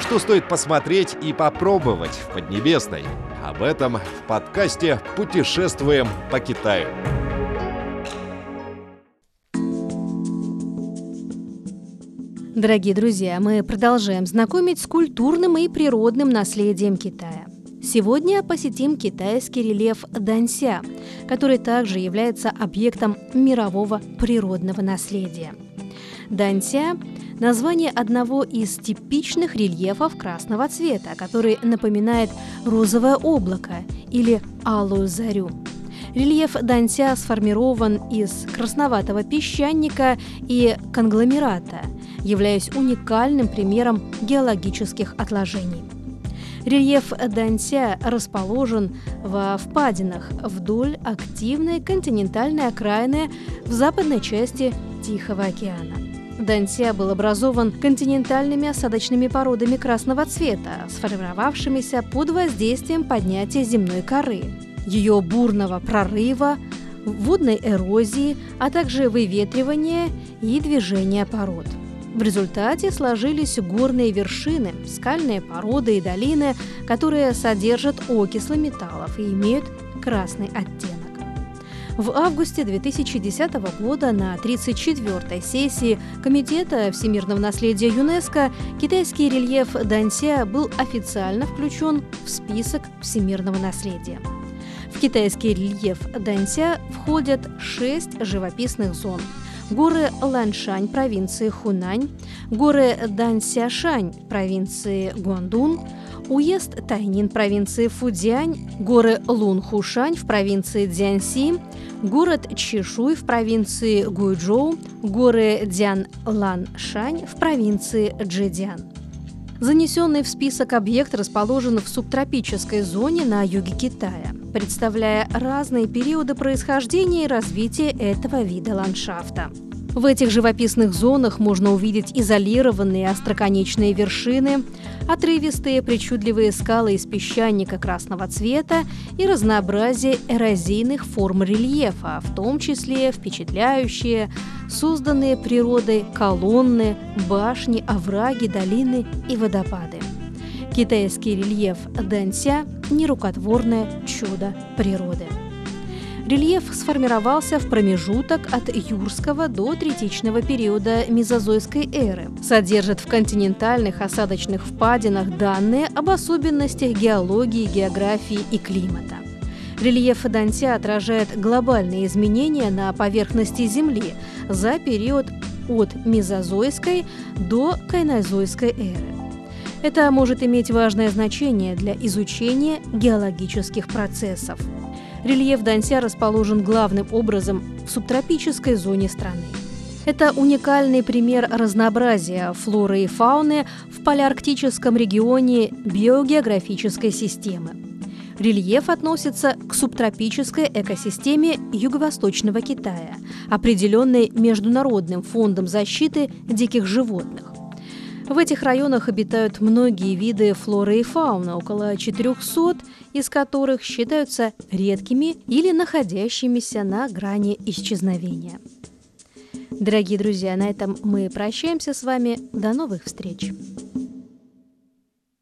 Что стоит посмотреть и попробовать в Поднебесной? Об этом в подкасте «Путешествуем по Китаю». Дорогие друзья, мы продолжаем знакомить с культурным и природным наследием Китая. Сегодня посетим китайский рельеф Данься, который также является объектом мирового природного наследия. Данься – название одного из типичных рельефов красного цвета, который напоминает розовое облако или алую зарю. Рельеф Данься сформирован из красноватого песчаника и конгломерата, являясь уникальным примером геологических отложений. Рельеф Данься расположен во впадинах вдоль активной континентальной окраины в западной части Тихого океана. Данься был образован континентальными осадочными породами красного цвета, сформировавшимися под воздействием поднятия земной коры, ее бурного прорыва, водной эрозии, а также выветривания и движения пород – в результате сложились горные вершины, скальные породы и долины, которые содержат окислы металлов и имеют красный оттенок. В августе 2010 года на 34-й сессии Комитета всемирного наследия ЮНЕСКО китайский рельеф Данься был официально включен в список всемирного наследия. В китайский рельеф Данься входят шесть живописных зон – горы Ланшань провинции Хунань, горы Дансяшань провинции Гуандун, уезд Тайнин провинции Фудзянь, горы Лунхушань в провинции Дзянси, город Чишуй в провинции Гуйчжоу, горы Дзян-Лан-Шань в провинции Джэдян. Занесенный в список объект расположен в субтропической зоне на юге Китая, представляя разные периоды происхождения и развития этого вида ландшафта. В этих живописных зонах можно увидеть изолированные остроконечные вершины, отрывистые причудливые скалы из песчаника красного цвета и разнообразие эрозийных форм рельефа, в том числе впечатляющие, созданные природой колонны, башни, овраги, долины и водопады. Китайский рельеф Дэнся – нерукотворное чудо природы. Рельеф сформировался в промежуток от юрского до третичного периода мезозойской эры. Содержит в континентальных осадочных впадинах данные об особенностях геологии, географии и климата. Рельеф Дантя отражает глобальные изменения на поверхности Земли за период от мезозойской до кайнозойской эры. Это может иметь важное значение для изучения геологических процессов. Рельеф Данься расположен главным образом в субтропической зоне страны. Это уникальный пример разнообразия флоры и фауны в полярктическом регионе биогеографической системы. Рельеф относится к субтропической экосистеме Юго-Восточного Китая, определенной Международным фондом защиты диких животных. В этих районах обитают многие виды флоры и фауны, около 400, из которых считаются редкими или находящимися на грани исчезновения. Дорогие друзья, на этом мы прощаемся с вами. До новых встреч!